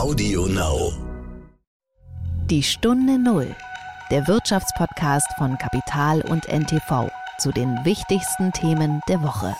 Audio Now. Die Stunde Null, der Wirtschaftspodcast von Kapital und NTV zu den wichtigsten Themen der Woche.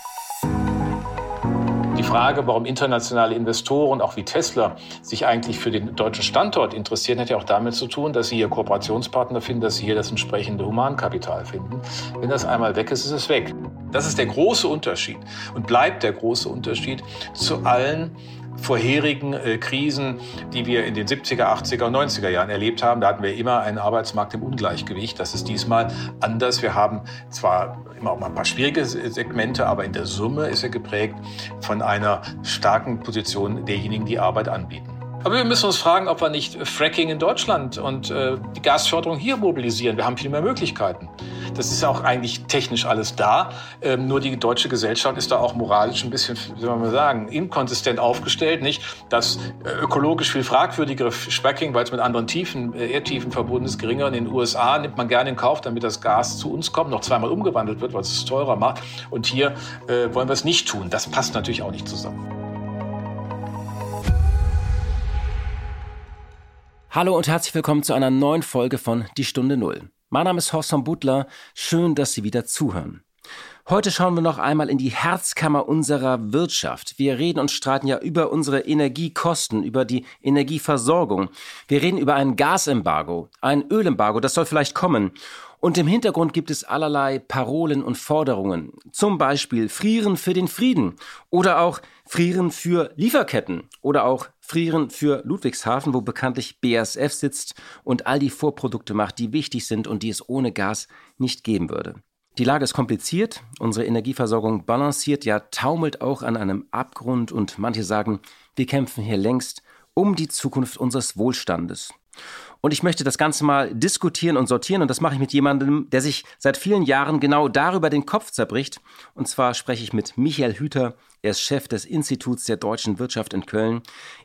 Die Frage, warum internationale Investoren, auch wie Tesla, sich eigentlich für den deutschen Standort interessieren, hat ja auch damit zu tun, dass sie hier Kooperationspartner finden, dass sie hier das entsprechende Humankapital finden. Wenn das einmal weg ist, ist es weg. Das ist der große Unterschied und bleibt der große Unterschied zu allen vorherigen äh, Krisen, die wir in den 70er, 80er und 90er Jahren erlebt haben. Da hatten wir immer einen Arbeitsmarkt im Ungleichgewicht. Das ist diesmal anders. Wir haben zwar immer auch mal ein paar schwierige Segmente, aber in der Summe ist er geprägt von einer starken Position derjenigen, die Arbeit anbieten. Aber wir müssen uns fragen, ob wir nicht Fracking in Deutschland und äh, die Gasförderung hier mobilisieren. Wir haben viel mehr Möglichkeiten. Das ist auch eigentlich technisch alles da. Ähm, nur die deutsche Gesellschaft ist da auch moralisch ein bisschen, wie soll man sagen, inkonsistent aufgestellt. Nicht das äh, ökologisch viel fragwürdigere Fracking, weil es mit anderen Tiefen, äh, Erdtiefen verbunden ist, geringer. In den USA nimmt man gerne in Kauf, damit das Gas zu uns kommt, noch zweimal umgewandelt wird, weil es es teurer macht. Und hier äh, wollen wir es nicht tun. Das passt natürlich auch nicht zusammen. Hallo und herzlich willkommen zu einer neuen Folge von Die Stunde Null. Mein Name ist Horst von Butler. Schön, dass Sie wieder zuhören. Heute schauen wir noch einmal in die Herzkammer unserer Wirtschaft. Wir reden und streiten ja über unsere Energiekosten, über die Energieversorgung. Wir reden über ein Gasembargo, ein Ölembargo, das soll vielleicht kommen. Und im Hintergrund gibt es allerlei Parolen und Forderungen. Zum Beispiel Frieren für den Frieden oder auch Frieren für Lieferketten oder auch Frieren für Ludwigshafen, wo bekanntlich BASF sitzt und all die Vorprodukte macht, die wichtig sind und die es ohne Gas nicht geben würde. Die Lage ist kompliziert, unsere Energieversorgung balanciert, ja taumelt auch an einem Abgrund und manche sagen, wir kämpfen hier längst um die Zukunft unseres Wohlstandes. Und ich möchte das Ganze mal diskutieren und sortieren. Und das mache ich mit jemandem, der sich seit vielen Jahren genau darüber den Kopf zerbricht. Und zwar spreche ich mit Michael Hüter. Er ist Chef des Instituts der deutschen Wirtschaft in Köln.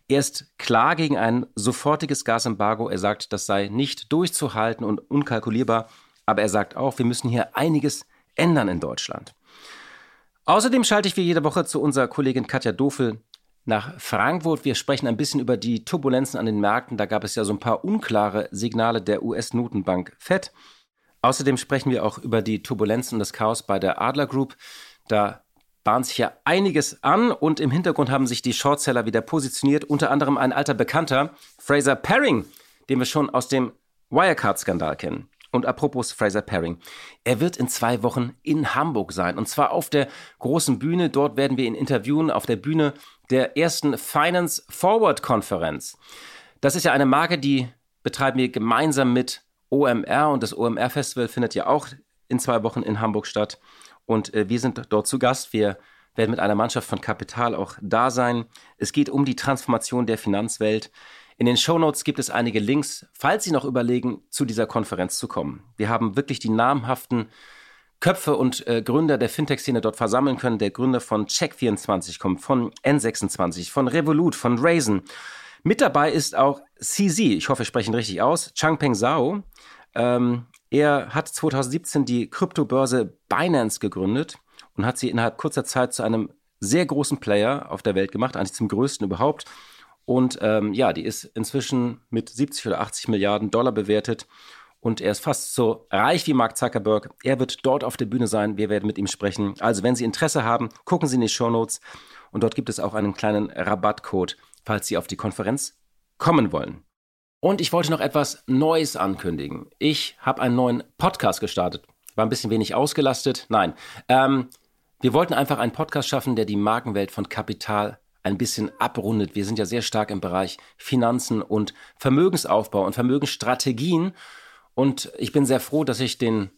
Er ist klar gegen ein sofortiges Gasembargo. Er sagt, das sei nicht durchzuhalten und unkalkulierbar. Aber er sagt auch, wir müssen hier einiges ändern in Deutschland. Außerdem schalte ich wie jede Woche zu unserer Kollegin Katja Dofel nach Frankfurt. Wir sprechen ein bisschen über die Turbulenzen an den Märkten. Da gab es ja so ein paar unklare Signale der US-Notenbank Fed. Außerdem sprechen wir auch über die Turbulenzen und das Chaos bei der Adler Group. Da bahnt sich ja einiges an und im Hintergrund haben sich die Shortseller wieder positioniert. Unter anderem ein alter Bekannter, Fraser Paring, den wir schon aus dem Wirecard-Skandal kennen. Und apropos Fraser Paring, er wird in zwei Wochen in Hamburg sein. Und zwar auf der großen Bühne. Dort werden wir ihn interviewen, auf der Bühne der ersten Finance Forward Konferenz. Das ist ja eine Marke, die betreiben wir gemeinsam mit OMR und das OMR Festival findet ja auch in zwei Wochen in Hamburg statt. Und äh, wir sind dort zu Gast. Wir werden mit einer Mannschaft von Kapital auch da sein. Es geht um die Transformation der Finanzwelt. In den Shownotes gibt es einige Links, falls Sie noch überlegen, zu dieser Konferenz zu kommen. Wir haben wirklich die namhaften Köpfe und äh, Gründer der Fintech-Szene dort versammeln können. Der Gründer von Check24 kommt, von N26, von Revolut, von Raisin. Mit dabei ist auch CZ, ich hoffe, ich spreche ihn richtig aus, Changpeng Zhao. Ähm, er hat 2017 die Kryptobörse Binance gegründet und hat sie innerhalb kurzer Zeit zu einem sehr großen Player auf der Welt gemacht, eigentlich zum größten überhaupt. Und ähm, ja, die ist inzwischen mit 70 oder 80 Milliarden Dollar bewertet und er ist fast so reich wie Mark Zuckerberg. Er wird dort auf der Bühne sein. Wir werden mit ihm sprechen. Also, wenn Sie Interesse haben, gucken Sie in die Show Notes und dort gibt es auch einen kleinen Rabattcode, falls Sie auf die Konferenz kommen wollen. Und ich wollte noch etwas Neues ankündigen. Ich habe einen neuen Podcast gestartet. War ein bisschen wenig ausgelastet. Nein. Ähm, wir wollten einfach einen Podcast schaffen, der die Markenwelt von Kapital ein bisschen abrundet. Wir sind ja sehr stark im Bereich Finanzen und Vermögensaufbau und Vermögensstrategien. Und ich bin sehr froh, dass ich den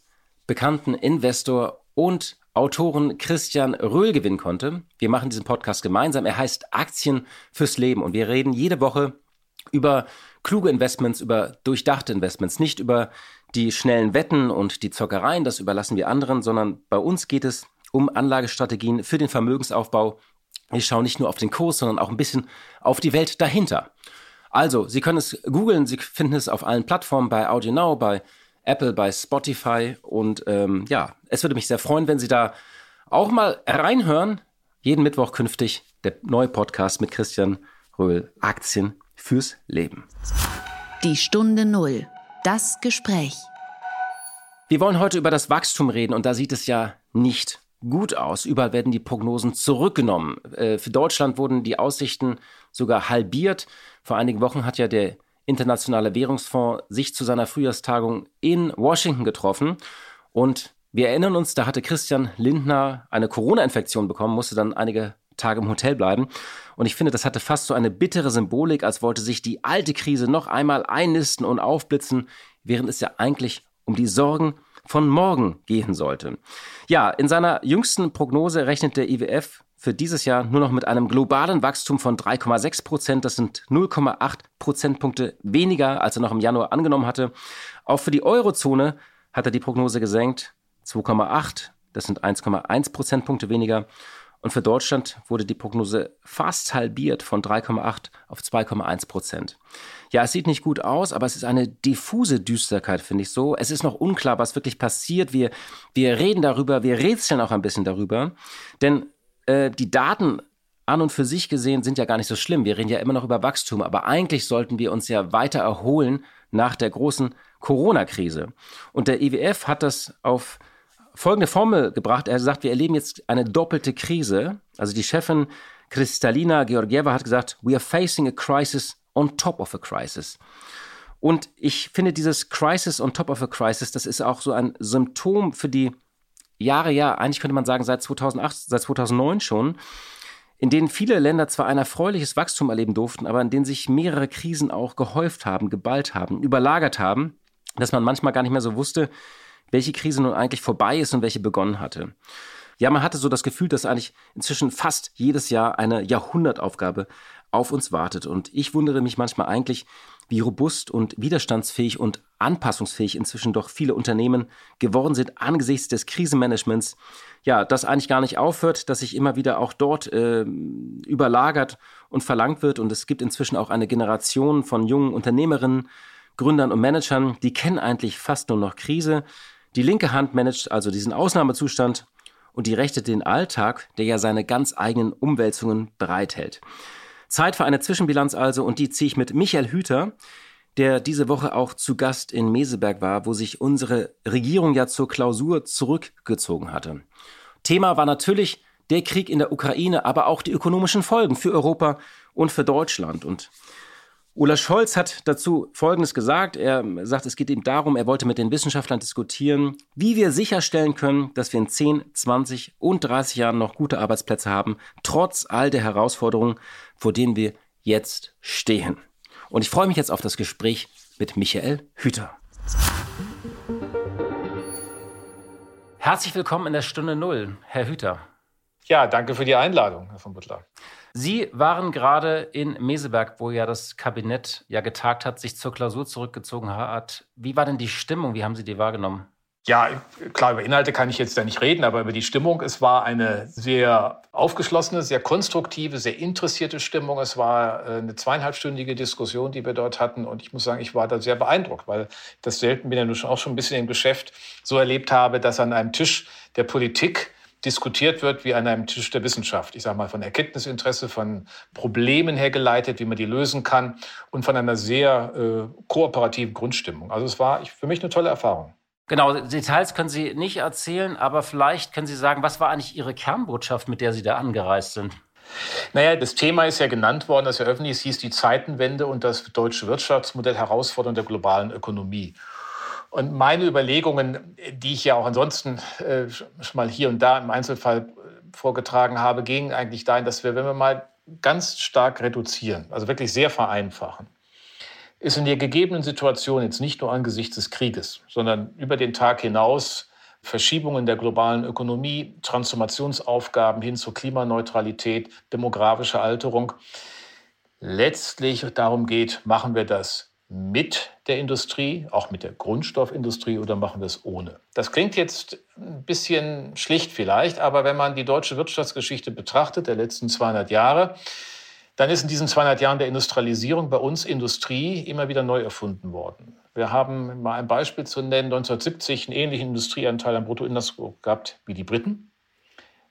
bekannten Investor und Autoren Christian Röhl gewinnen konnte. Wir machen diesen Podcast gemeinsam. Er heißt Aktien fürs Leben und wir reden jede Woche über kluge Investments, über durchdachte Investments, nicht über die schnellen Wetten und die Zockereien, das überlassen wir anderen, sondern bei uns geht es um Anlagestrategien für den Vermögensaufbau. Wir schauen nicht nur auf den Kurs, sondern auch ein bisschen auf die Welt dahinter. Also, Sie können es googeln, Sie finden es auf allen Plattformen, bei AudioNow, bei Apple, bei Spotify. Und ähm, ja, es würde mich sehr freuen, wenn Sie da auch mal reinhören. Jeden Mittwoch künftig der neue Podcast mit Christian Röhl, Aktien fürs Leben. Die Stunde Null. Das Gespräch. Wir wollen heute über das Wachstum reden und da sieht es ja nicht gut aus. Überall werden die Prognosen zurückgenommen. Äh, für Deutschland wurden die Aussichten sogar halbiert. Vor einigen Wochen hat ja der Internationale Währungsfonds sich zu seiner Frühjahrstagung in Washington getroffen und wir erinnern uns, da hatte Christian Lindner eine Corona-Infektion bekommen, musste dann einige Tage im Hotel bleiben. Und ich finde, das hatte fast so eine bittere Symbolik, als wollte sich die alte Krise noch einmal einnisten und aufblitzen, während es ja eigentlich um die Sorgen von morgen gehen sollte. Ja, in seiner jüngsten Prognose rechnet der IWF für dieses Jahr nur noch mit einem globalen Wachstum von 3,6 Prozent. Das sind 0,8 Prozentpunkte weniger, als er noch im Januar angenommen hatte. Auch für die Eurozone hat er die Prognose gesenkt. 2,8, das sind 1,1 Prozentpunkte weniger. Und für Deutschland wurde die Prognose fast halbiert von 3,8 auf 2,1 Prozent. Ja, es sieht nicht gut aus, aber es ist eine diffuse Düsterkeit, finde ich so. Es ist noch unklar, was wirklich passiert. Wir, wir reden darüber, wir rätseln auch ein bisschen darüber. Denn äh, die Daten an und für sich gesehen sind ja gar nicht so schlimm. Wir reden ja immer noch über Wachstum, aber eigentlich sollten wir uns ja weiter erholen nach der großen Corona-Krise. Und der IWF hat das auf folgende Formel gebracht. Er sagt, wir erleben jetzt eine doppelte Krise. Also die Chefin Kristalina Georgieva hat gesagt, we are facing a crisis on top of a crisis. Und ich finde dieses Crisis on top of a crisis, das ist auch so ein Symptom für die Jahre, ja, eigentlich könnte man sagen seit 2008, seit 2009 schon, in denen viele Länder zwar ein erfreuliches Wachstum erleben durften, aber in denen sich mehrere Krisen auch gehäuft haben, geballt haben, überlagert haben, dass man manchmal gar nicht mehr so wusste, welche Krise nun eigentlich vorbei ist und welche begonnen hatte. Ja, man hatte so das Gefühl, dass eigentlich inzwischen fast jedes Jahr eine Jahrhundertaufgabe auf uns wartet. Und ich wundere mich manchmal eigentlich, wie robust und widerstandsfähig und anpassungsfähig inzwischen doch viele Unternehmen geworden sind angesichts des Krisenmanagements. Ja, das eigentlich gar nicht aufhört, dass sich immer wieder auch dort äh, überlagert und verlangt wird. Und es gibt inzwischen auch eine Generation von jungen Unternehmerinnen, Gründern und Managern, die kennen eigentlich fast nur noch Krise. Die linke Hand managt also diesen Ausnahmezustand und die rechte den Alltag, der ja seine ganz eigenen Umwälzungen bereithält. Zeit für eine Zwischenbilanz also und die ziehe ich mit Michael Hüter, der diese Woche auch zu Gast in Meseberg war, wo sich unsere Regierung ja zur Klausur zurückgezogen hatte. Thema war natürlich der Krieg in der Ukraine, aber auch die ökonomischen Folgen für Europa und für Deutschland. Und Olaf Scholz hat dazu Folgendes gesagt. Er sagt, es geht ihm darum, er wollte mit den Wissenschaftlern diskutieren, wie wir sicherstellen können, dass wir in 10, 20 und 30 Jahren noch gute Arbeitsplätze haben, trotz all der Herausforderungen, vor denen wir jetzt stehen. Und ich freue mich jetzt auf das Gespräch mit Michael Hüter. Herzlich willkommen in der Stunde Null, Herr Hüter. Ja, danke für die Einladung, Herr von Butler. Sie waren gerade in Meseberg, wo ja das Kabinett ja getagt hat, sich zur Klausur zurückgezogen hat. Wie war denn die Stimmung? Wie haben Sie die wahrgenommen? Ja, klar, über Inhalte kann ich jetzt da nicht reden, aber über die Stimmung. Es war eine sehr aufgeschlossene, sehr konstruktive, sehr interessierte Stimmung. Es war äh, eine zweieinhalbstündige Diskussion, die wir dort hatten. Und ich muss sagen, ich war da sehr beeindruckt, weil das selten bin ja auch schon ein bisschen im Geschäft so erlebt habe, dass an einem Tisch der Politik diskutiert wird wie an einem Tisch der Wissenschaft. Ich sage mal von Erkenntnisinteresse, von Problemen hergeleitet, wie man die lösen kann und von einer sehr äh, kooperativen Grundstimmung. Also es war für mich eine tolle Erfahrung. Genau, Details können Sie nicht erzählen, aber vielleicht können Sie sagen, was war eigentlich Ihre Kernbotschaft, mit der Sie da angereist sind? Naja, das Thema ist ja genannt worden, das eröffnet es hieß die Zeitenwende und das deutsche Wirtschaftsmodell Herausforderung der globalen Ökonomie. Und meine Überlegungen, die ich ja auch ansonsten äh, schon mal hier und da im Einzelfall äh, vorgetragen habe, gingen eigentlich dahin, dass wir, wenn wir mal ganz stark reduzieren, also wirklich sehr vereinfachen, ist in der gegebenen Situation jetzt nicht nur angesichts des Krieges, sondern über den Tag hinaus Verschiebungen der globalen Ökonomie, Transformationsaufgaben hin zur Klimaneutralität, demografische Alterung, letztlich darum geht, machen wir das mit der Industrie, auch mit der Grundstoffindustrie oder machen wir es ohne? Das klingt jetzt ein bisschen schlicht vielleicht, aber wenn man die deutsche Wirtschaftsgeschichte betrachtet, der letzten 200 Jahre, dann ist in diesen 200 Jahren der Industrialisierung bei uns Industrie immer wieder neu erfunden worden. Wir haben mal ein Beispiel zu nennen, 1970 einen ähnlichen Industrieanteil am Bruttoinlandsprodukt gehabt wie die Briten.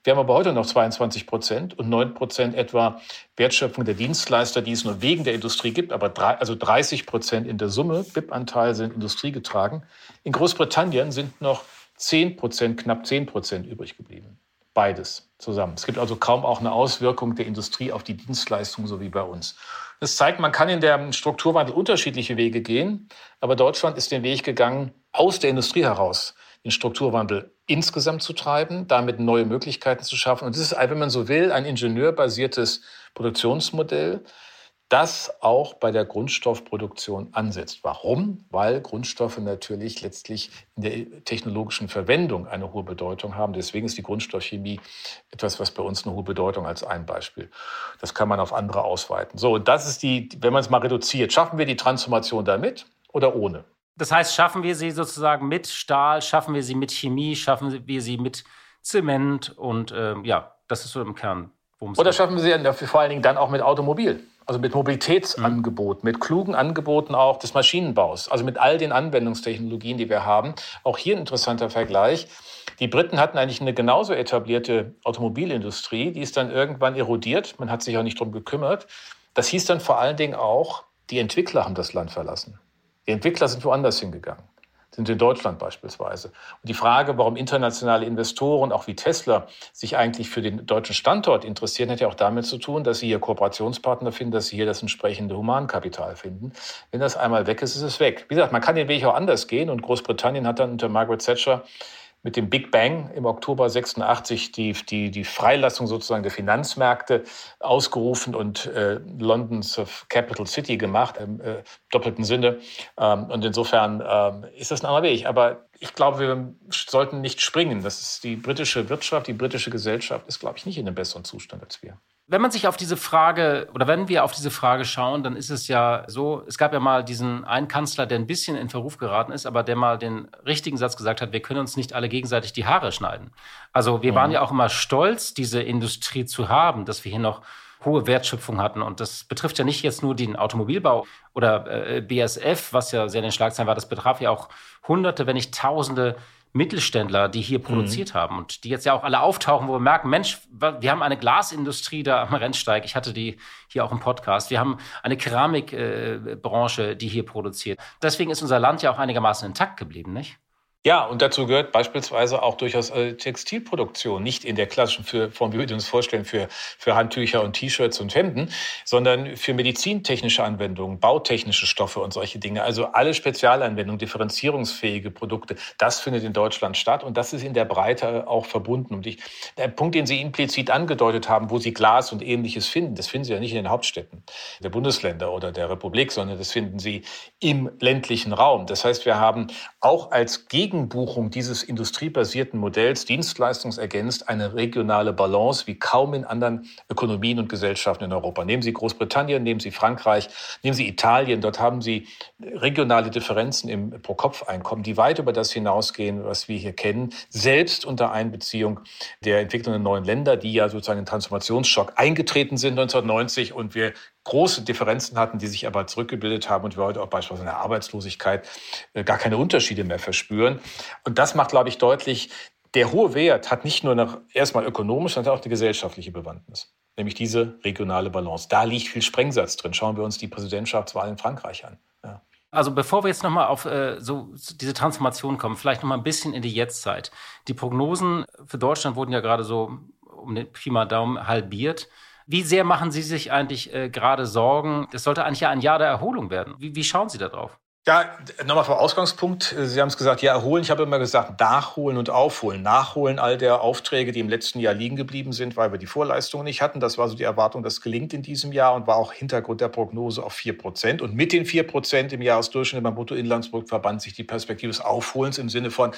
Wir haben aber heute noch 22 Prozent und 9 Prozent etwa Wertschöpfung der Dienstleister, die es nur wegen der Industrie gibt, aber drei, also 30 Prozent in der Summe, BIP-Anteil sind industriegetragen. In Großbritannien sind noch 10 Prozent, knapp 10 Prozent übrig geblieben. Beides zusammen. Es gibt also kaum auch eine Auswirkung der Industrie auf die Dienstleistung, so wie bei uns. Das zeigt, man kann in der Strukturwandel unterschiedliche Wege gehen, aber Deutschland ist den Weg gegangen, aus der Industrie heraus den Strukturwandel insgesamt zu treiben, damit neue Möglichkeiten zu schaffen. Und das ist, wenn man so will, ein ingenieurbasiertes Produktionsmodell, das auch bei der Grundstoffproduktion ansetzt. Warum? Weil Grundstoffe natürlich letztlich in der technologischen Verwendung eine hohe Bedeutung haben. Deswegen ist die Grundstoffchemie etwas, was bei uns eine hohe Bedeutung als ein Beispiel. Das kann man auf andere ausweiten. So, und das ist die, wenn man es mal reduziert, schaffen wir die Transformation damit oder ohne? Das heißt, schaffen wir sie sozusagen mit Stahl, schaffen wir sie mit Chemie, schaffen wir sie mit Zement und ähm, ja, das ist so im Kern. Oder schaffen wir sie vor allen Dingen dann auch mit Automobil? Also mit Mobilitätsangeboten, mhm. mit klugen Angeboten auch des Maschinenbaus, also mit all den Anwendungstechnologien, die wir haben. Auch hier ein interessanter Vergleich. Die Briten hatten eigentlich eine genauso etablierte Automobilindustrie, die ist dann irgendwann erodiert. Man hat sich auch nicht drum gekümmert. Das hieß dann vor allen Dingen auch, die Entwickler haben das Land verlassen. Die Entwickler sind woanders hingegangen sind in Deutschland beispielsweise. Und die Frage, warum internationale Investoren, auch wie Tesla, sich eigentlich für den deutschen Standort interessieren, hat ja auch damit zu tun, dass sie hier Kooperationspartner finden, dass sie hier das entsprechende Humankapital finden. Wenn das einmal weg ist, ist es weg. Wie gesagt, man kann den Weg auch anders gehen und Großbritannien hat dann unter Margaret Thatcher mit dem Big Bang im Oktober 86 die, die, die Freilassung sozusagen der Finanzmärkte ausgerufen und äh, Londons Capital City gemacht, im äh, doppelten Sinne. Ähm, und insofern ähm, ist das ein anderer Weg. Aber ich glaube, wir sollten nicht springen. Das ist die britische Wirtschaft, die britische Gesellschaft ist, glaube ich, nicht in einem besseren Zustand als wir. Wenn man sich auf diese Frage oder wenn wir auf diese Frage schauen, dann ist es ja so, es gab ja mal diesen einen Kanzler, der ein bisschen in Verruf geraten ist, aber der mal den richtigen Satz gesagt hat, wir können uns nicht alle gegenseitig die Haare schneiden. Also wir mhm. waren ja auch immer stolz, diese Industrie zu haben, dass wir hier noch hohe Wertschöpfung hatten. Und das betrifft ja nicht jetzt nur den Automobilbau oder äh, BSF, was ja sehr in den Schlagzeilen war, das betraf ja auch Hunderte, wenn nicht Tausende Mittelständler, die hier mhm. produziert mhm. haben und die jetzt ja auch alle auftauchen, wo wir merken, Mensch, wir haben eine Glasindustrie da am Rennsteig. Ich hatte die hier auch im Podcast. Wir haben eine Keramikbranche, äh, die hier produziert. Deswegen ist unser Land ja auch einigermaßen intakt geblieben, nicht? Ja, und dazu gehört beispielsweise auch durchaus äh, Textilproduktion, nicht in der klassischen Form, wie wir uns vorstellen, für, für Handtücher und T-Shirts und Hemden, sondern für medizintechnische Anwendungen, bautechnische Stoffe und solche Dinge. Also alle Spezialanwendungen, differenzierungsfähige Produkte, das findet in Deutschland statt und das ist in der Breite auch verbunden. Und ich, der Punkt, den Sie implizit angedeutet haben, wo Sie Glas und ähnliches finden, das finden Sie ja nicht in den Hauptstädten der Bundesländer oder der Republik, sondern das finden Sie im ländlichen Raum. Das heißt, wir haben auch als Gegen Gegenbuchung dieses industriebasierten Modells dienstleistungsergänzt eine regionale Balance wie kaum in anderen Ökonomien und Gesellschaften in Europa. Nehmen Sie Großbritannien, nehmen Sie Frankreich, nehmen Sie Italien. Dort haben Sie regionale Differenzen im Pro-Kopf-Einkommen, die weit über das hinausgehen, was wir hier kennen, selbst unter Einbeziehung der Entwicklung der neuen Länder, die ja sozusagen in Transformationsschock eingetreten sind 1990 und wir große Differenzen hatten, die sich aber zurückgebildet haben und wir heute auch beispielsweise in der Arbeitslosigkeit äh, gar keine Unterschiede mehr verspüren. Und das macht, glaube ich, deutlich, der hohe Wert hat nicht nur noch erstmal ökonomisch, sondern auch die gesellschaftliche Bewandtnis, nämlich diese regionale Balance. Da liegt viel Sprengsatz drin. Schauen wir uns die Präsidentschaftswahl in Frankreich an. Ja. Also bevor wir jetzt nochmal auf äh, so diese Transformation kommen, vielleicht nochmal ein bisschen in die Jetztzeit. Die Prognosen für Deutschland wurden ja gerade so um den Pi mal Daumen halbiert. Wie sehr machen Sie sich eigentlich äh, gerade Sorgen? Das sollte eigentlich ja ein Jahr der Erholung werden. Wie, wie schauen Sie da drauf? Ja, nochmal vor Ausgangspunkt. Sie haben es gesagt, ja, erholen. Ich habe immer gesagt, nachholen und aufholen. Nachholen all der Aufträge, die im letzten Jahr liegen geblieben sind, weil wir die Vorleistungen nicht hatten. Das war so die Erwartung, das gelingt in diesem Jahr und war auch Hintergrund der Prognose auf vier Prozent. Und mit den vier Prozent im Jahresdurchschnitt beim Bruttoinlandsprodukt verband sich die Perspektive des Aufholens im Sinne von,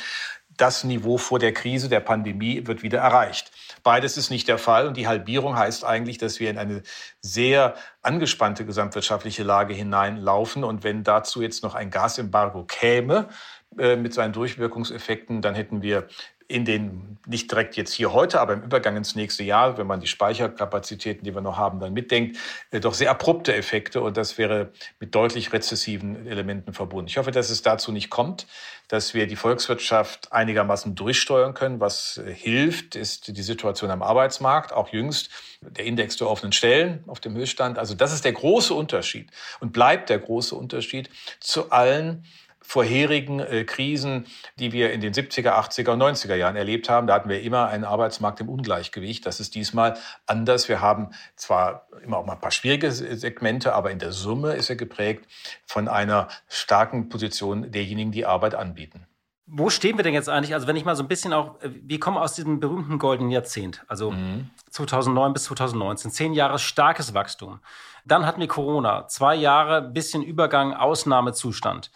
das Niveau vor der Krise, der Pandemie wird wieder erreicht. Beides ist nicht der Fall und die Halbierung heißt eigentlich, dass wir in eine sehr angespannte gesamtwirtschaftliche Lage hineinlaufen und wenn dazu jetzt noch ein Gasembargo käme, äh, mit seinen Durchwirkungseffekten, dann hätten wir in den, nicht direkt jetzt hier heute, aber im Übergang ins nächste Jahr, wenn man die Speicherkapazitäten, die wir noch haben, dann mitdenkt, äh, doch sehr abrupte Effekte und das wäre mit deutlich rezessiven Elementen verbunden. Ich hoffe, dass es dazu nicht kommt, dass wir die Volkswirtschaft einigermaßen durchsteuern können. Was äh, hilft, ist die Situation am Arbeitsmarkt, auch jüngst der Index der offenen Stellen auf dem Höchststand. Also das ist der große Unterschied und bleibt der große Unterschied zu allen vorherigen äh, Krisen, die wir in den 70er, 80er und 90er Jahren erlebt haben. Da hatten wir immer einen Arbeitsmarkt im Ungleichgewicht. Das ist diesmal anders. Wir haben zwar immer auch mal ein paar schwierige Segmente, aber in der Summe ist er geprägt von einer starken Position derjenigen, die Arbeit anbieten. Wo stehen wir denn jetzt eigentlich? Also wenn ich mal so ein bisschen auch, äh, wir kommen aus diesem berühmten goldenen Jahrzehnt, also mhm. 2009 bis 2019, zehn Jahre starkes Wachstum. Dann hatten wir Corona, zwei Jahre bisschen Übergang, Ausnahmezustand.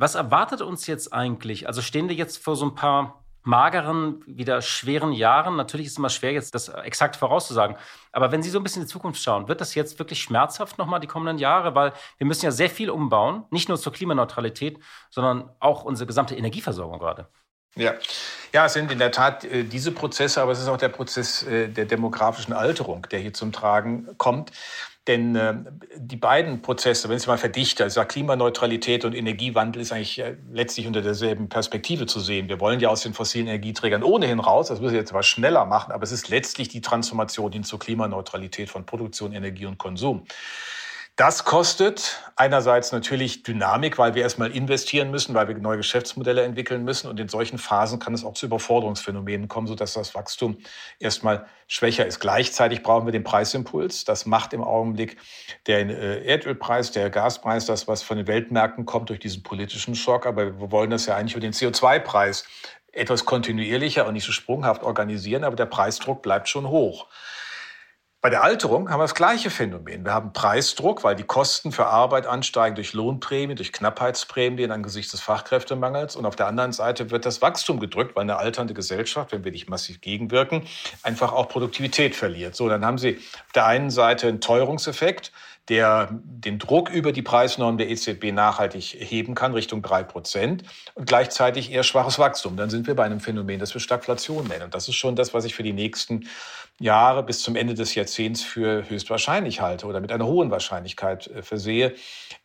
Was erwartet uns jetzt eigentlich? Also stehen wir jetzt vor so ein paar mageren, wieder schweren Jahren. Natürlich ist es immer schwer, jetzt das exakt vorauszusagen. Aber wenn Sie so ein bisschen in die Zukunft schauen, wird das jetzt wirklich schmerzhaft nochmal die kommenden Jahre? Weil wir müssen ja sehr viel umbauen, nicht nur zur Klimaneutralität, sondern auch unsere gesamte Energieversorgung gerade. Ja. ja, es sind in der Tat äh, diese Prozesse, aber es ist auch der Prozess äh, der demografischen Alterung, der hier zum Tragen kommt. Denn äh, die beiden Prozesse, wenn ich es mal verdichte, also Klimaneutralität und Energiewandel ist eigentlich äh, letztlich unter derselben Perspektive zu sehen. Wir wollen ja aus den fossilen Energieträgern ohnehin raus, das müssen wir jetzt aber schneller machen, aber es ist letztlich die Transformation hin zur Klimaneutralität von Produktion, Energie und Konsum. Das kostet einerseits natürlich Dynamik, weil wir erstmal investieren müssen, weil wir neue Geschäftsmodelle entwickeln müssen. Und in solchen Phasen kann es auch zu Überforderungsphänomenen kommen, sodass das Wachstum erstmal schwächer ist. Gleichzeitig brauchen wir den Preisimpuls. Das macht im Augenblick der äh, Erdölpreis, der Gaspreis, das, was von den Weltmärkten kommt durch diesen politischen Schock. Aber wir wollen das ja eigentlich über den CO2-Preis etwas kontinuierlicher und nicht so sprunghaft organisieren. Aber der Preisdruck bleibt schon hoch. Bei der Alterung haben wir das gleiche Phänomen. Wir haben Preisdruck, weil die Kosten für Arbeit ansteigen durch Lohnprämien, durch Knappheitsprämien angesichts des Fachkräftemangels. Und auf der anderen Seite wird das Wachstum gedrückt, weil eine alternde Gesellschaft, wenn wir nicht massiv gegenwirken, einfach auch Produktivität verliert. So, dann haben Sie auf der einen Seite einen Teuerungseffekt, der den Druck über die Preisnorm der EZB nachhaltig heben kann, Richtung drei Prozent, und gleichzeitig eher schwaches Wachstum. Dann sind wir bei einem Phänomen, das wir Stagflation nennen. Und das ist schon das, was ich für die nächsten Jahre bis zum Ende des Jahrzehnts für höchstwahrscheinlich halte oder mit einer hohen Wahrscheinlichkeit äh, versehe,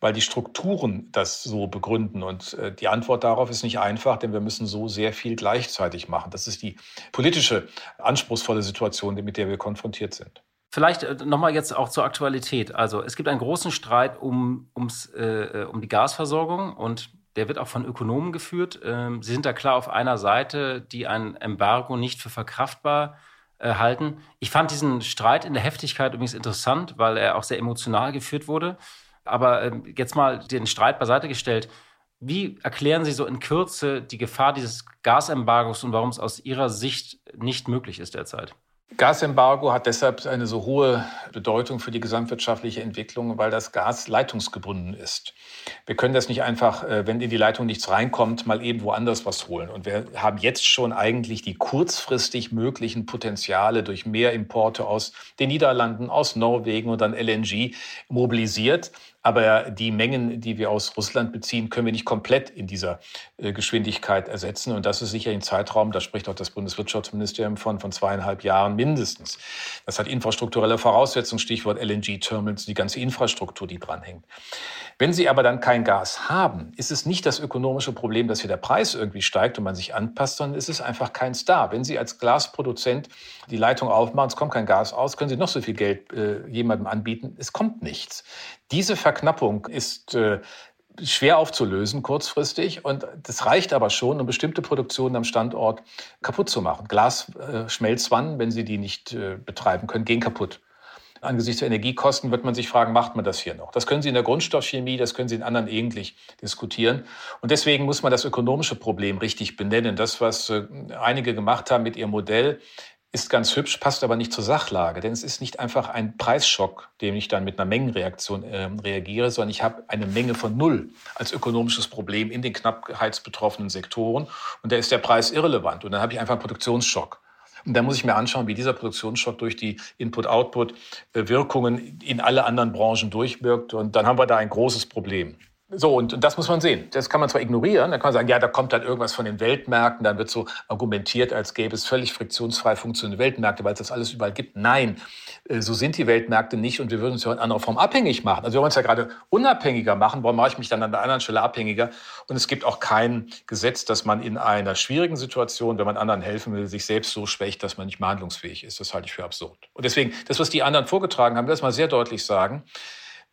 weil die Strukturen das so begründen. Und äh, die Antwort darauf ist nicht einfach, denn wir müssen so sehr viel gleichzeitig machen. Das ist die politische, anspruchsvolle Situation, mit der wir konfrontiert sind. Vielleicht äh, nochmal jetzt auch zur Aktualität. Also es gibt einen großen Streit um, ums, äh, um die Gasversorgung und der wird auch von Ökonomen geführt. Ähm, sie sind da klar auf einer Seite, die ein Embargo nicht für verkraftbar äh, halten. Ich fand diesen Streit in der Heftigkeit übrigens interessant, weil er auch sehr emotional geführt wurde. Aber äh, jetzt mal den Streit beiseite gestellt. Wie erklären Sie so in Kürze die Gefahr dieses Gasembargos und warum es aus Ihrer Sicht nicht möglich ist derzeit? Gasembargo hat deshalb eine so hohe Bedeutung für die gesamtwirtschaftliche Entwicklung, weil das Gas leitungsgebunden ist. Wir können das nicht einfach, äh, wenn in die Leitung nichts reinkommt, mal eben woanders was holen. Und wir haben jetzt schon eigentlich die kurzfristig möglichen Potenziale durch mehr Importe aus den Niederlanden, aus Norwegen und dann LNG mobilisiert. Aber die Mengen, die wir aus Russland beziehen, können wir nicht komplett in dieser äh, Geschwindigkeit ersetzen. Und das ist sicher ein Zeitraum, da spricht auch das Bundeswirtschaftsministerium von, von zweieinhalb Jahren mindestens. Das hat infrastrukturelle Voraussetzungen, Stichwort LNG-Terminals, die ganze Infrastruktur, die dranhängt. Wenn Sie aber dann kein Gas haben, ist es nicht das ökonomische Problem, dass hier der Preis irgendwie steigt und man sich anpasst, sondern es ist einfach keins da. Wenn Sie als Glasproduzent die Leitung aufmachen, es kommt kein Gas aus, können Sie noch so viel Geld äh, jemandem anbieten, es kommt nichts. Diese Verknappung ist äh, schwer aufzulösen kurzfristig und das reicht aber schon, um bestimmte Produktionen am Standort kaputt zu machen. Glasschmelzwannen, äh, wenn Sie die nicht äh, betreiben können, gehen kaputt angesichts der Energiekosten wird man sich fragen, macht man das hier noch? Das können Sie in der Grundstoffchemie, das können Sie in anderen ähnlich diskutieren. Und deswegen muss man das ökonomische Problem richtig benennen. Das, was einige gemacht haben mit ihrem Modell, ist ganz hübsch, passt aber nicht zur Sachlage, denn es ist nicht einfach ein Preisschock, dem ich dann mit einer Mengenreaktion äh, reagiere, sondern ich habe eine Menge von Null als ökonomisches Problem in den knappheitsbetroffenen Sektoren und da ist der Preis irrelevant und dann habe ich einfach einen Produktionsschock. Und da muss ich mir anschauen, wie dieser Produktionsschock durch die Input-Output-Wirkungen in alle anderen Branchen durchwirkt. Und dann haben wir da ein großes Problem. So, und, und, das muss man sehen. Das kann man zwar ignorieren, dann kann man sagen, ja, da kommt dann irgendwas von den Weltmärkten, dann wird so argumentiert, als gäbe es völlig friktionsfrei funktionierende Weltmärkte, weil es das alles überall gibt. Nein, äh, so sind die Weltmärkte nicht und wir würden uns ja in anderer Form abhängig machen. Also wir wollen uns ja gerade unabhängiger machen, warum mache ich mich dann an der anderen Stelle abhängiger? Und es gibt auch kein Gesetz, dass man in einer schwierigen Situation, wenn man anderen helfen will, sich selbst so schwächt, dass man nicht mehr handlungsfähig ist. Das halte ich für absurd. Und deswegen, das, was die anderen vorgetragen haben, das mal sehr deutlich sagen,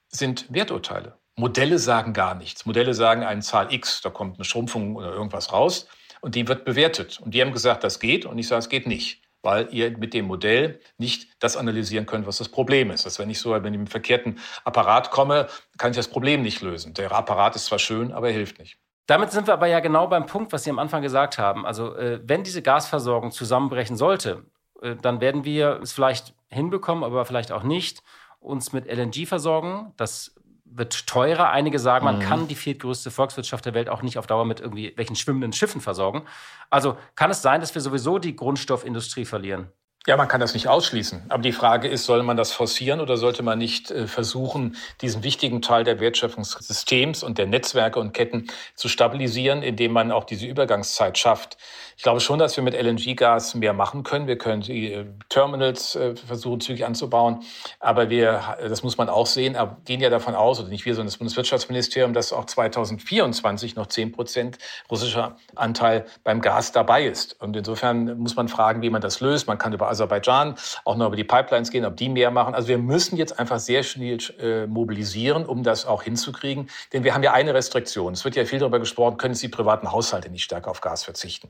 sind Werturteile. Modelle sagen gar nichts. Modelle sagen eine Zahl X, da kommt eine Schrumpfung oder irgendwas raus und die wird bewertet. Und die haben gesagt, das geht und ich sage, es geht nicht, weil ihr mit dem Modell nicht das analysieren könnt, was das Problem ist. Das wenn ich so, mit dem verkehrten Apparat komme, kann ich das Problem nicht lösen. Der Apparat ist zwar schön, aber er hilft nicht. Damit sind wir aber ja genau beim Punkt, was Sie am Anfang gesagt haben. Also äh, wenn diese Gasversorgung zusammenbrechen sollte, äh, dann werden wir es vielleicht hinbekommen, aber vielleicht auch nicht, uns mit LNG versorgen. Das wird teurer. Einige sagen, man mhm. kann die viertgrößte Volkswirtschaft der Welt auch nicht auf Dauer mit irgendwie welchen schwimmenden Schiffen versorgen. Also kann es sein, dass wir sowieso die Grundstoffindustrie verlieren? Ja, man kann das nicht ausschließen. Aber die Frage ist, soll man das forcieren oder sollte man nicht äh, versuchen, diesen wichtigen Teil der Wertschöpfungssystems und der Netzwerke und Ketten zu stabilisieren, indem man auch diese Übergangszeit schafft? Ich glaube schon, dass wir mit LNG-Gas mehr machen können. Wir können die äh, Terminals äh, versuchen, zügig anzubauen. Aber wir, das muss man auch sehen, gehen ja davon aus, oder nicht wir, sondern das Bundeswirtschaftsministerium, dass auch 2024 noch 10 Prozent russischer Anteil beim Gas dabei ist. Und insofern muss man fragen, wie man das löst. Man kann über Aserbaidschan auch noch über die Pipelines gehen, ob die mehr machen. Also wir müssen jetzt einfach sehr schnell äh, mobilisieren, um das auch hinzukriegen. Denn wir haben ja eine Restriktion. Es wird ja viel darüber gesprochen, können Sie privaten Haushalte nicht stärker auf Gas verzichten.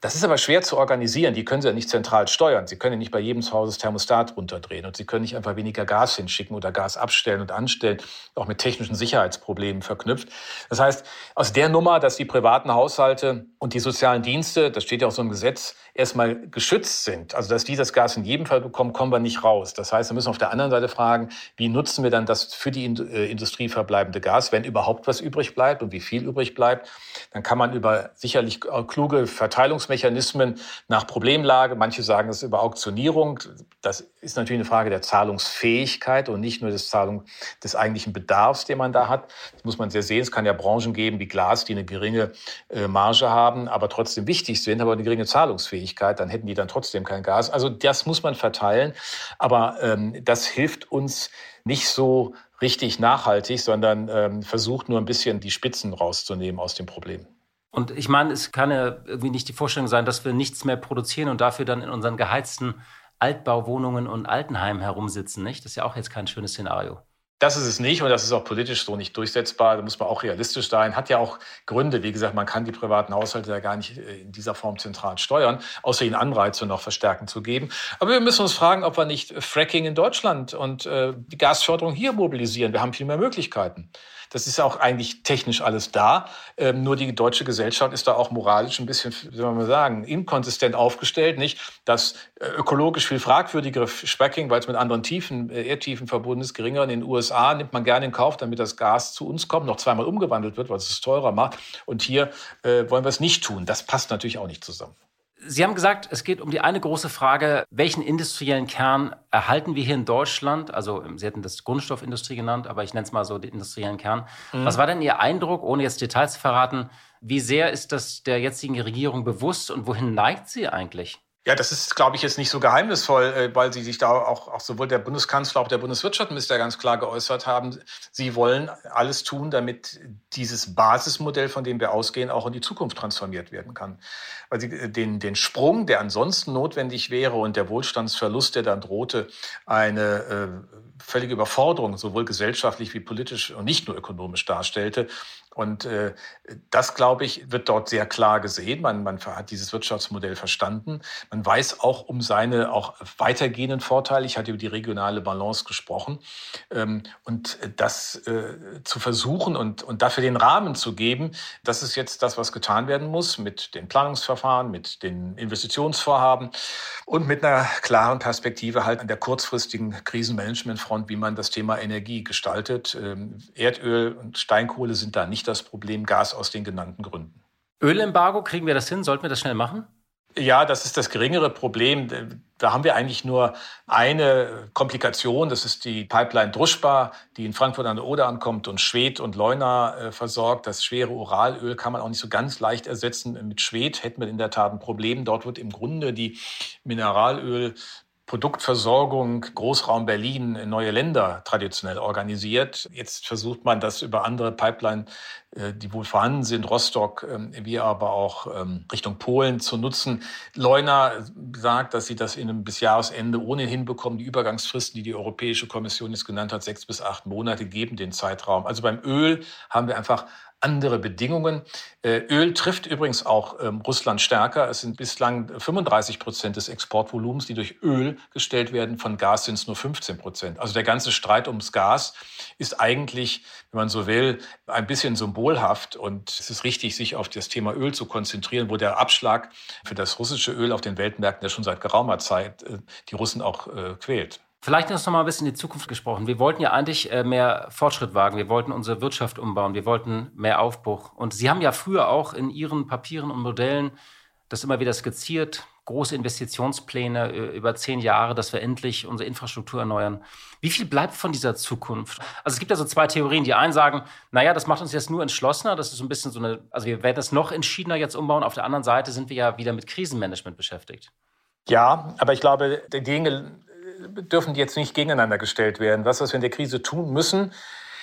Das ist aber schwer zu organisieren. Die können Sie ja nicht zentral steuern. Sie können ja nicht bei jedem Haus das Thermostat runterdrehen. Und Sie können nicht einfach weniger Gas hinschicken oder Gas abstellen und anstellen, auch mit technischen Sicherheitsproblemen verknüpft. Das heißt, aus der Nummer, dass die privaten Haushalte und die sozialen Dienste, das steht ja auch so im Gesetz, erstmal geschützt sind, also dass die das Gas in jedem Fall bekommen, kommen wir nicht raus. Das heißt, wir müssen auf der anderen Seite fragen, wie nutzen wir dann das für die äh, Industrie verbleibende Gas, wenn überhaupt was übrig bleibt und wie viel übrig bleibt. Dann kann man über sicherlich kluge Verteilungsmechanismen nach Problemlage, manche sagen es über Auktionierung, das ist natürlich eine Frage der Zahlungsfähigkeit und nicht nur des Zahlung des eigentlichen Bedarfs, den man da hat. Das muss man sehr sehen. Es kann ja Branchen geben wie Glas, die eine geringe äh, Marge haben, aber trotzdem wichtig sind, aber eine geringe Zahlungsfähigkeit. Dann hätten die dann trotzdem kein Gas. Also das muss man verteilen, aber ähm, das hilft uns nicht so richtig nachhaltig, sondern ähm, versucht nur ein bisschen die Spitzen rauszunehmen aus dem Problem. Und ich meine, es kann ja irgendwie nicht die Vorstellung sein, dass wir nichts mehr produzieren und dafür dann in unseren geheizten Altbauwohnungen und Altenheimen herumsitzen, nicht? Das ist ja auch jetzt kein schönes Szenario. Das ist es nicht und das ist auch politisch so nicht durchsetzbar. Da muss man auch realistisch sein. Hat ja auch Gründe. Wie gesagt, man kann die privaten Haushalte ja gar nicht äh, in dieser Form zentral steuern, außer ihnen Anreize noch verstärken zu geben. Aber wir müssen uns fragen, ob wir nicht Fracking in Deutschland und äh, die Gasförderung hier mobilisieren. Wir haben viel mehr Möglichkeiten. Das ist auch eigentlich technisch alles da. Ähm, nur die deutsche Gesellschaft ist da auch moralisch ein bisschen, wie soll man sagen, inkonsistent aufgestellt. Nicht das äh, ökologisch viel fragwürdigere Fracking, weil es mit anderen Tiefen, äh, Erdtiefen verbunden ist, geringer. In den USA nimmt man gerne in Kauf, damit das Gas zu uns kommt, noch zweimal umgewandelt wird, weil es es teurer macht. Und hier äh, wollen wir es nicht tun. Das passt natürlich auch nicht zusammen. Sie haben gesagt, es geht um die eine große Frage, welchen industriellen Kern erhalten wir hier in Deutschland? Also Sie hatten das Grundstoffindustrie genannt, aber ich nenne es mal so den industriellen Kern. Mhm. Was war denn Ihr Eindruck, ohne jetzt Details zu verraten? Wie sehr ist das der jetzigen Regierung bewusst und wohin neigt sie eigentlich? Ja, das ist, glaube ich, jetzt nicht so geheimnisvoll, äh, weil Sie sich da auch, auch sowohl der Bundeskanzler, auch der Bundeswirtschaftsminister ganz klar geäußert haben. Sie wollen alles tun, damit dieses Basismodell, von dem wir ausgehen, auch in die Zukunft transformiert werden kann. Weil Sie äh, den, den Sprung, der ansonsten notwendig wäre und der Wohlstandsverlust, der dann drohte, eine äh, völlige Überforderung sowohl gesellschaftlich wie politisch und nicht nur ökonomisch darstellte, und äh, das, glaube ich, wird dort sehr klar gesehen. Man, man hat dieses Wirtschaftsmodell verstanden. Man weiß auch um seine auch weitergehenden Vorteile. Ich hatte über die regionale Balance gesprochen. Ähm, und das äh, zu versuchen und, und dafür den Rahmen zu geben, das ist jetzt das, was getan werden muss mit den Planungsverfahren, mit den Investitionsvorhaben und mit einer klaren Perspektive halt an der kurzfristigen Krisenmanagementfront, wie man das Thema Energie gestaltet. Ähm, Erdöl und Steinkohle sind da nicht das Problem, Gas aus den genannten Gründen. Ölembargo, kriegen wir das hin? Sollten wir das schnell machen? Ja, das ist das geringere Problem. Da haben wir eigentlich nur eine Komplikation. Das ist die Pipeline Druschba, die in Frankfurt an der Oder ankommt und Schwed und Leuna äh, versorgt. Das schwere Uralöl kann man auch nicht so ganz leicht ersetzen. Mit Schwed hätten wir in der Tat ein Problem. Dort wird im Grunde die Mineralöl Produktversorgung Großraum Berlin in neue Länder traditionell organisiert. Jetzt versucht man das über andere Pipeline, äh, die wohl vorhanden sind, Rostock, ähm, wie aber auch ähm, Richtung Polen zu nutzen. Leuna sagt, dass sie das in einem bis Jahresende ohnehin hinbekommen. Die Übergangsfristen, die die Europäische Kommission jetzt genannt hat, sechs bis acht Monate, geben den Zeitraum. Also beim Öl haben wir einfach andere Bedingungen. Äh, Öl trifft übrigens auch ähm, Russland stärker. Es sind bislang 35 Prozent des Exportvolumens, die durch Öl gestellt werden. Von Gas sind es nur 15 Prozent. Also der ganze Streit ums Gas ist eigentlich, wenn man so will, ein bisschen symbolhaft. Und es ist richtig, sich auf das Thema Öl zu konzentrieren, wo der Abschlag für das russische Öl auf den Weltmärkten ja schon seit geraumer Zeit äh, die Russen auch äh, quält. Vielleicht noch mal ein bisschen in die Zukunft gesprochen. Wir wollten ja eigentlich äh, mehr Fortschritt wagen. Wir wollten unsere Wirtschaft umbauen. Wir wollten mehr Aufbruch. Und Sie haben ja früher auch in Ihren Papieren und Modellen das immer wieder skizziert. Große Investitionspläne äh, über zehn Jahre, dass wir endlich unsere Infrastruktur erneuern. Wie viel bleibt von dieser Zukunft? Also es gibt ja so zwei Theorien. Die einen sagen, naja, das macht uns jetzt nur entschlossener. Das ist so ein bisschen so eine, also wir werden es noch entschiedener jetzt umbauen. Auf der anderen Seite sind wir ja wieder mit Krisenmanagement beschäftigt. Ja, aber ich glaube, die Dinge dürfen die jetzt nicht gegeneinander gestellt werden. Was, was wir in der Krise tun müssen,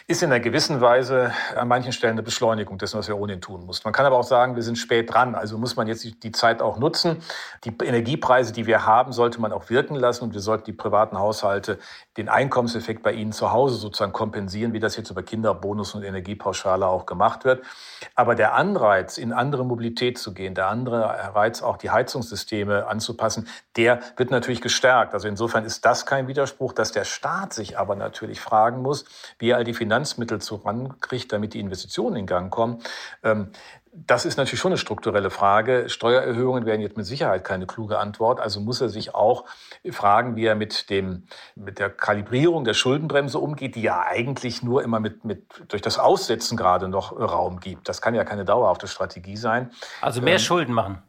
ist in einer gewissen Weise an manchen Stellen eine Beschleunigung dessen, was wir ohnehin tun mussten. Man kann aber auch sagen, wir sind spät dran. Also muss man jetzt die Zeit auch nutzen. Die Energiepreise, die wir haben, sollte man auch wirken lassen und wir sollten die privaten Haushalte den Einkommenseffekt bei ihnen zu Hause sozusagen kompensieren, wie das jetzt über Kinderbonus und Energiepauschale auch gemacht wird. Aber der Anreiz, in andere Mobilität zu gehen, der andere Reiz, auch die Heizungssysteme anzupassen, der wird natürlich gestärkt. Also insofern ist das kein Widerspruch, dass der Staat sich aber natürlich fragen muss, wie all die Finanzierung Finanzmittel zurankriegt, damit die Investitionen in Gang kommen. Ähm, das ist natürlich schon eine strukturelle Frage. Steuererhöhungen wären jetzt mit Sicherheit keine kluge Antwort. Also muss er sich auch fragen, wie er mit dem, mit der Kalibrierung der Schuldenbremse umgeht, die ja eigentlich nur immer mit, mit, durch das Aussetzen gerade noch Raum gibt. Das kann ja keine dauerhafte Strategie sein. Also mehr ähm, Schulden machen.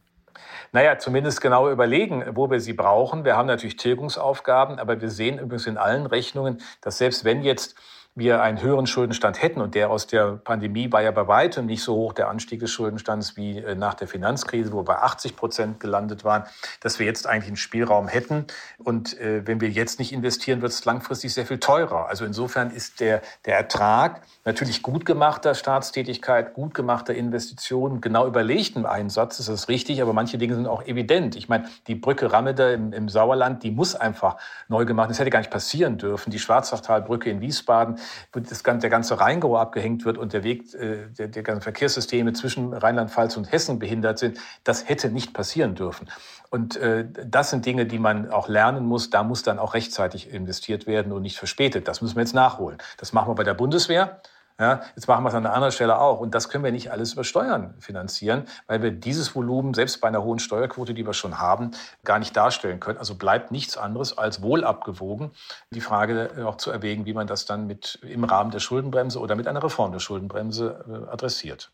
Naja, zumindest genau überlegen, wo wir sie brauchen. Wir haben natürlich Tilgungsaufgaben, aber wir sehen übrigens in allen Rechnungen, dass selbst wenn jetzt wir einen höheren Schuldenstand hätten und der aus der Pandemie war ja bei weitem nicht so hoch, der Anstieg des Schuldenstands wie äh, nach der Finanzkrise, wo wir bei 80 Prozent gelandet waren, dass wir jetzt eigentlich einen Spielraum hätten. Und äh, wenn wir jetzt nicht investieren, wird es langfristig sehr viel teurer. Also insofern ist der, der Ertrag natürlich gut gemachter Staatstätigkeit, gut gemachter Investitionen, genau überlegten Einsatz, ist das richtig, aber manche Dinge sind auch evident. Ich meine, die Brücke Rammede im, im Sauerland, die muss einfach neu gemacht. Das hätte gar nicht passieren dürfen. Die Schwarzachtalbrücke in Wiesbaden, wo das, der ganze Rheingau abgehängt wird und der Weg, äh, der, der ganzen Verkehrssysteme zwischen Rheinland-Pfalz und Hessen behindert sind, das hätte nicht passieren dürfen. Und äh, das sind Dinge, die man auch lernen muss. Da muss dann auch rechtzeitig investiert werden und nicht verspätet. Das müssen wir jetzt nachholen. Das machen wir bei der Bundeswehr. Ja, jetzt machen wir es an einer anderen Stelle auch. Und das können wir nicht alles über Steuern finanzieren, weil wir dieses Volumen, selbst bei einer hohen Steuerquote, die wir schon haben, gar nicht darstellen können. Also bleibt nichts anderes als wohl abgewogen, die Frage äh, auch zu erwägen, wie man das dann mit im Rahmen der Schuldenbremse oder mit einer Reform der Schuldenbremse äh, adressiert.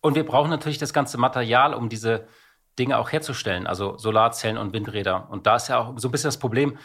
Und wir brauchen natürlich das ganze Material, um diese Dinge auch herzustellen, also Solarzellen und Windräder. Und da ist ja auch so ein bisschen das Problem,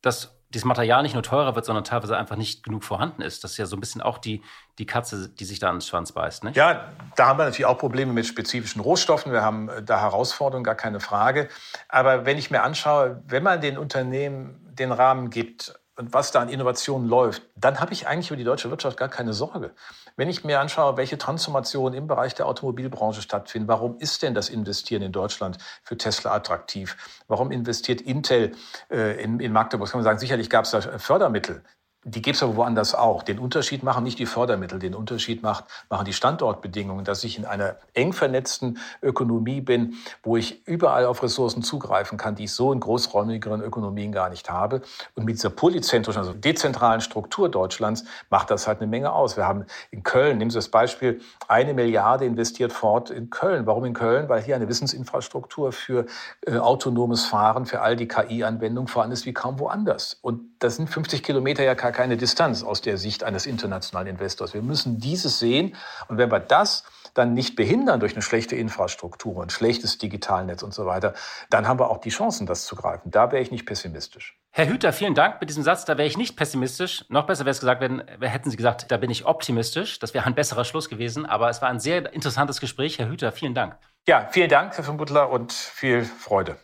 dass dieses Material nicht nur teurer wird, sondern teilweise einfach nicht genug vorhanden ist. Das ist ja so ein bisschen auch die, die Katze, die sich da ans Schwanz beißt. Nicht? Ja, da haben wir natürlich auch Probleme mit spezifischen Rohstoffen. Wir haben äh, da Herausforderungen, gar keine Frage. Aber wenn ich mir anschaue, wenn man den Unternehmen den Rahmen gibt, und was da an Innovationen läuft, dann habe ich eigentlich über die deutsche Wirtschaft gar keine Sorge. Wenn ich mir anschaue, welche Transformationen im Bereich der Automobilbranche stattfinden, warum ist denn das Investieren in Deutschland für Tesla attraktiv? Warum investiert Intel äh, in, in Magdeburg? Das kann man sagen, sicherlich gab es da Fördermittel die gibt es aber woanders auch. Den Unterschied machen nicht die Fördermittel, den Unterschied macht, machen die Standortbedingungen, dass ich in einer eng vernetzten Ökonomie bin, wo ich überall auf Ressourcen zugreifen kann, die ich so in großräumigeren Ökonomien gar nicht habe. Und mit dieser polyzentrischen, also dezentralen Struktur Deutschlands macht das halt eine Menge aus. Wir haben in Köln, nehmen Sie das Beispiel, eine Milliarde investiert Ford in Köln. Warum in Köln? Weil hier eine Wissensinfrastruktur für äh, autonomes Fahren, für all die KI-Anwendungen vorhanden ist wie kaum woanders. Und das sind 50 Kilometer ja keine Distanz aus der Sicht eines internationalen Investors. Wir müssen dieses sehen. Und wenn wir das dann nicht behindern durch eine schlechte Infrastruktur, ein schlechtes Digitalnetz und so weiter, dann haben wir auch die Chancen, das zu greifen. Da wäre ich nicht pessimistisch. Herr Hüter, vielen Dank mit diesem Satz. Da wäre ich nicht pessimistisch. Noch besser wäre es gesagt, wenn, hätten Sie gesagt, da bin ich optimistisch. Das wäre ein besserer Schluss gewesen. Aber es war ein sehr interessantes Gespräch. Herr Hüter, vielen Dank. Ja, vielen Dank, Herr von Butler, und viel Freude.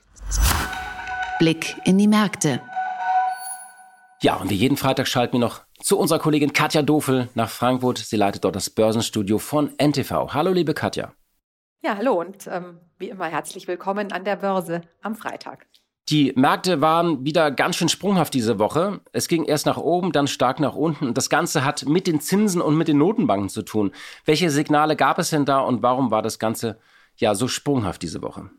Blick in die Märkte. Ja, und wie jeden Freitag schalten wir noch zu unserer Kollegin Katja Dofel nach Frankfurt. Sie leitet dort das Börsenstudio von NTV. Hallo, liebe Katja. Ja, hallo und ähm, wie immer herzlich willkommen an der Börse am Freitag. Die Märkte waren wieder ganz schön sprunghaft diese Woche. Es ging erst nach oben, dann stark nach unten. Und das Ganze hat mit den Zinsen und mit den Notenbanken zu tun. Welche Signale gab es denn da und warum war das Ganze ja so sprunghaft diese Woche?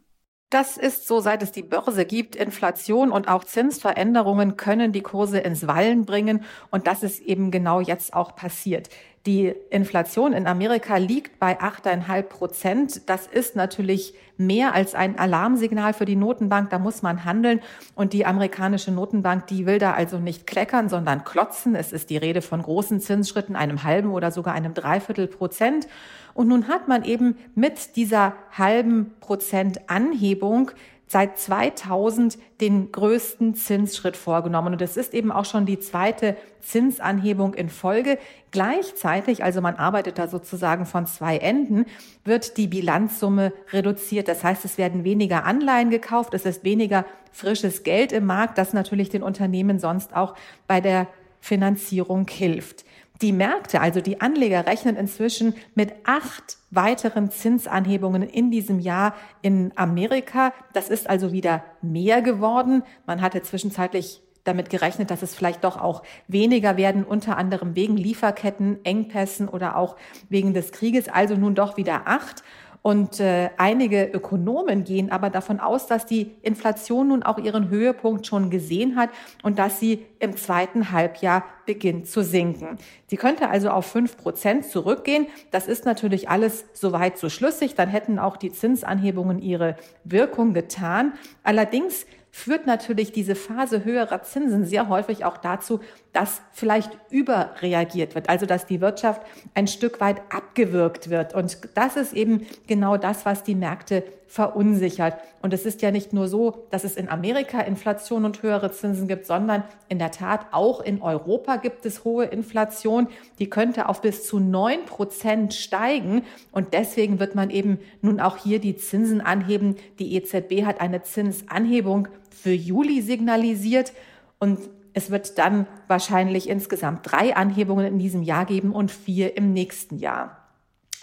Das ist so, seit es die Börse gibt. Inflation und auch Zinsveränderungen können die Kurse ins Wallen bringen. Und das ist eben genau jetzt auch passiert. Die Inflation in Amerika liegt bei 8,5 Prozent. Das ist natürlich mehr als ein Alarmsignal für die Notenbank. Da muss man handeln. Und die amerikanische Notenbank, die will da also nicht kleckern, sondern klotzen. Es ist die Rede von großen Zinsschritten, einem halben oder sogar einem Dreiviertel Prozent. Und nun hat man eben mit dieser halben Prozent Anhebung seit 2000 den größten Zinsschritt vorgenommen. Und es ist eben auch schon die zweite Zinsanhebung in Folge. Gleichzeitig, also man arbeitet da sozusagen von zwei Enden, wird die Bilanzsumme reduziert. Das heißt, es werden weniger Anleihen gekauft, es ist weniger frisches Geld im Markt, das natürlich den Unternehmen sonst auch bei der Finanzierung hilft. Die Märkte, also die Anleger, rechnen inzwischen mit acht weiteren Zinsanhebungen in diesem Jahr in Amerika. Das ist also wieder mehr geworden. Man hatte zwischenzeitlich damit gerechnet, dass es vielleicht doch auch weniger werden, unter anderem wegen Lieferketten, Engpässen oder auch wegen des Krieges, also nun doch wieder acht. Und äh, einige Ökonomen gehen aber davon aus, dass die Inflation nun auch ihren Höhepunkt schon gesehen hat und dass sie im zweiten Halbjahr beginnt zu sinken. Sie könnte also auf fünf Prozent zurückgehen. Das ist natürlich alles soweit so schlüssig. Dann hätten auch die Zinsanhebungen ihre Wirkung getan. Allerdings führt natürlich diese Phase höherer Zinsen sehr häufig auch dazu, dass vielleicht überreagiert wird, also dass die Wirtschaft ein Stück weit abgewürgt wird. Und das ist eben genau das, was die Märkte verunsichert. Und es ist ja nicht nur so, dass es in Amerika Inflation und höhere Zinsen gibt, sondern in der Tat auch in Europa gibt es hohe Inflation. Die könnte auf bis zu neun Prozent steigen. Und deswegen wird man eben nun auch hier die Zinsen anheben. Die EZB hat eine Zinsanhebung für Juli signalisiert und es wird dann wahrscheinlich insgesamt drei Anhebungen in diesem Jahr geben und vier im nächsten Jahr.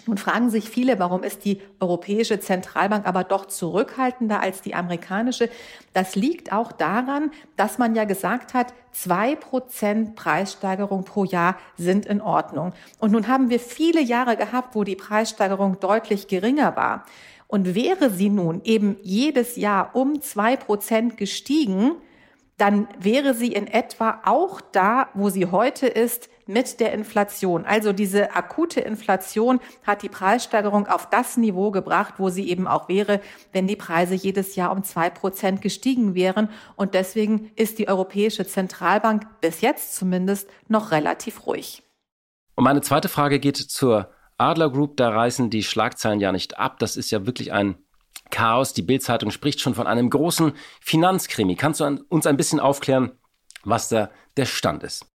Nun fragen sich viele, warum ist die Europäische Zentralbank aber doch zurückhaltender als die amerikanische? Das liegt auch daran, dass man ja gesagt hat, zwei Prozent Preissteigerung pro Jahr sind in Ordnung. Und nun haben wir viele Jahre gehabt, wo die Preissteigerung deutlich geringer war. Und wäre sie nun eben jedes Jahr um zwei Prozent gestiegen, dann wäre sie in etwa auch da, wo sie heute ist, mit der Inflation. Also diese akute Inflation hat die Preissteigerung auf das Niveau gebracht, wo sie eben auch wäre, wenn die Preise jedes Jahr um zwei Prozent gestiegen wären. Und deswegen ist die Europäische Zentralbank bis jetzt zumindest noch relativ ruhig. Und meine zweite Frage geht zur Adler Group, da reißen die Schlagzeilen ja nicht ab. Das ist ja wirklich ein Chaos. Die Bildzeitung spricht schon von einem großen Finanzkrimi. Kannst du uns ein bisschen aufklären, was da der Stand ist?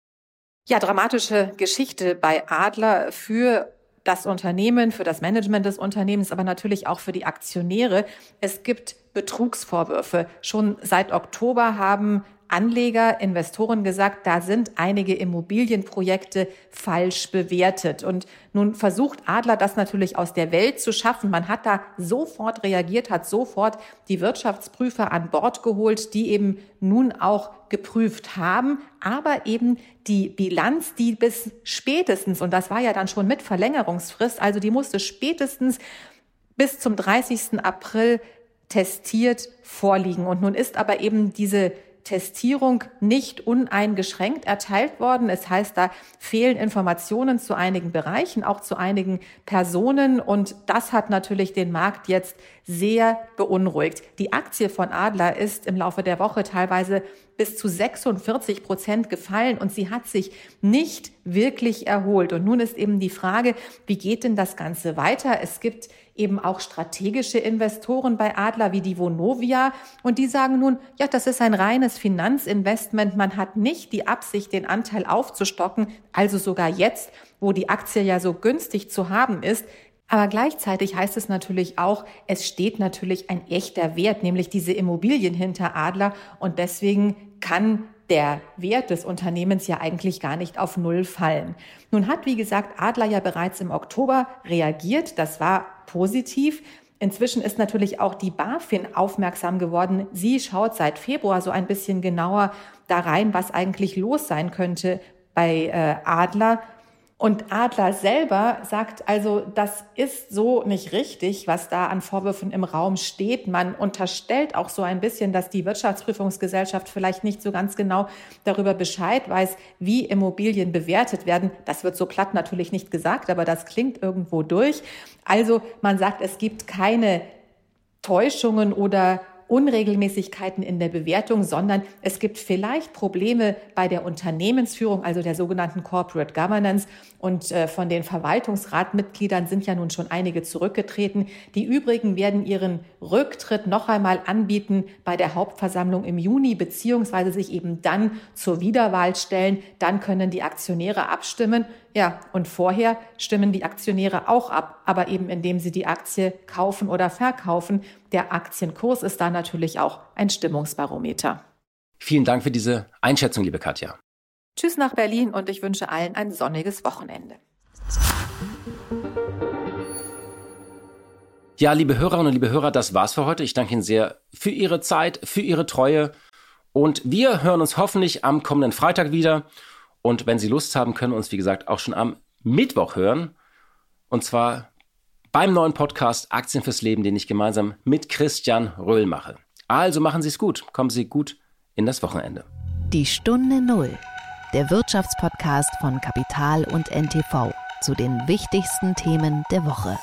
Ja, dramatische Geschichte bei Adler für das Unternehmen, für das Management des Unternehmens, aber natürlich auch für die Aktionäre. Es gibt Betrugsvorwürfe. Schon seit Oktober haben Anleger, Investoren gesagt, da sind einige Immobilienprojekte falsch bewertet. Und nun versucht Adler das natürlich aus der Welt zu schaffen. Man hat da sofort reagiert, hat sofort die Wirtschaftsprüfer an Bord geholt, die eben nun auch geprüft haben, aber eben die Bilanz, die bis spätestens, und das war ja dann schon mit Verlängerungsfrist, also die musste spätestens bis zum 30. April testiert vorliegen. Und nun ist aber eben diese Testierung nicht uneingeschränkt erteilt worden. Es heißt, da fehlen Informationen zu einigen Bereichen, auch zu einigen Personen. Und das hat natürlich den Markt jetzt sehr beunruhigt. Die Aktie von Adler ist im Laufe der Woche teilweise bis zu 46 Prozent gefallen und sie hat sich nicht wirklich erholt. Und nun ist eben die Frage, wie geht denn das Ganze weiter? Es gibt eben auch strategische Investoren bei Adler wie die Vonovia und die sagen nun, ja, das ist ein reines Finanzinvestment. Man hat nicht die Absicht, den Anteil aufzustocken, also sogar jetzt, wo die Aktie ja so günstig zu haben ist, aber gleichzeitig heißt es natürlich auch, es steht natürlich ein echter Wert, nämlich diese Immobilien hinter Adler. Und deswegen kann der Wert des Unternehmens ja eigentlich gar nicht auf Null fallen. Nun hat, wie gesagt, Adler ja bereits im Oktober reagiert. Das war positiv. Inzwischen ist natürlich auch die BaFin aufmerksam geworden. Sie schaut seit Februar so ein bisschen genauer da rein, was eigentlich los sein könnte bei äh, Adler. Und Adler selber sagt also, das ist so nicht richtig, was da an Vorwürfen im Raum steht. Man unterstellt auch so ein bisschen, dass die Wirtschaftsprüfungsgesellschaft vielleicht nicht so ganz genau darüber Bescheid weiß, wie Immobilien bewertet werden. Das wird so platt natürlich nicht gesagt, aber das klingt irgendwo durch. Also man sagt, es gibt keine Täuschungen oder Unregelmäßigkeiten in der Bewertung, sondern es gibt vielleicht Probleme bei der Unternehmensführung, also der sogenannten Corporate Governance. Und äh, von den Verwaltungsratmitgliedern sind ja nun schon einige zurückgetreten. Die übrigen werden ihren Rücktritt noch einmal anbieten bei der Hauptversammlung im Juni, beziehungsweise sich eben dann zur Wiederwahl stellen. Dann können die Aktionäre abstimmen. Ja, und vorher stimmen die Aktionäre auch ab, aber eben indem sie die Aktie kaufen oder verkaufen. Der Aktienkurs ist da natürlich auch ein Stimmungsbarometer. Vielen Dank für diese Einschätzung, liebe Katja. Tschüss nach Berlin und ich wünsche allen ein sonniges Wochenende. Ja, liebe Hörerinnen und liebe Hörer, das war's für heute. Ich danke Ihnen sehr für Ihre Zeit, für Ihre Treue. Und wir hören uns hoffentlich am kommenden Freitag wieder. Und wenn Sie Lust haben, können wir uns, wie gesagt, auch schon am Mittwoch hören. Und zwar beim neuen Podcast Aktien fürs Leben, den ich gemeinsam mit Christian Röhl mache. Also machen Sie es gut. Kommen Sie gut in das Wochenende. Die Stunde Null. Der Wirtschaftspodcast von Kapital und NTV zu den wichtigsten Themen der Woche.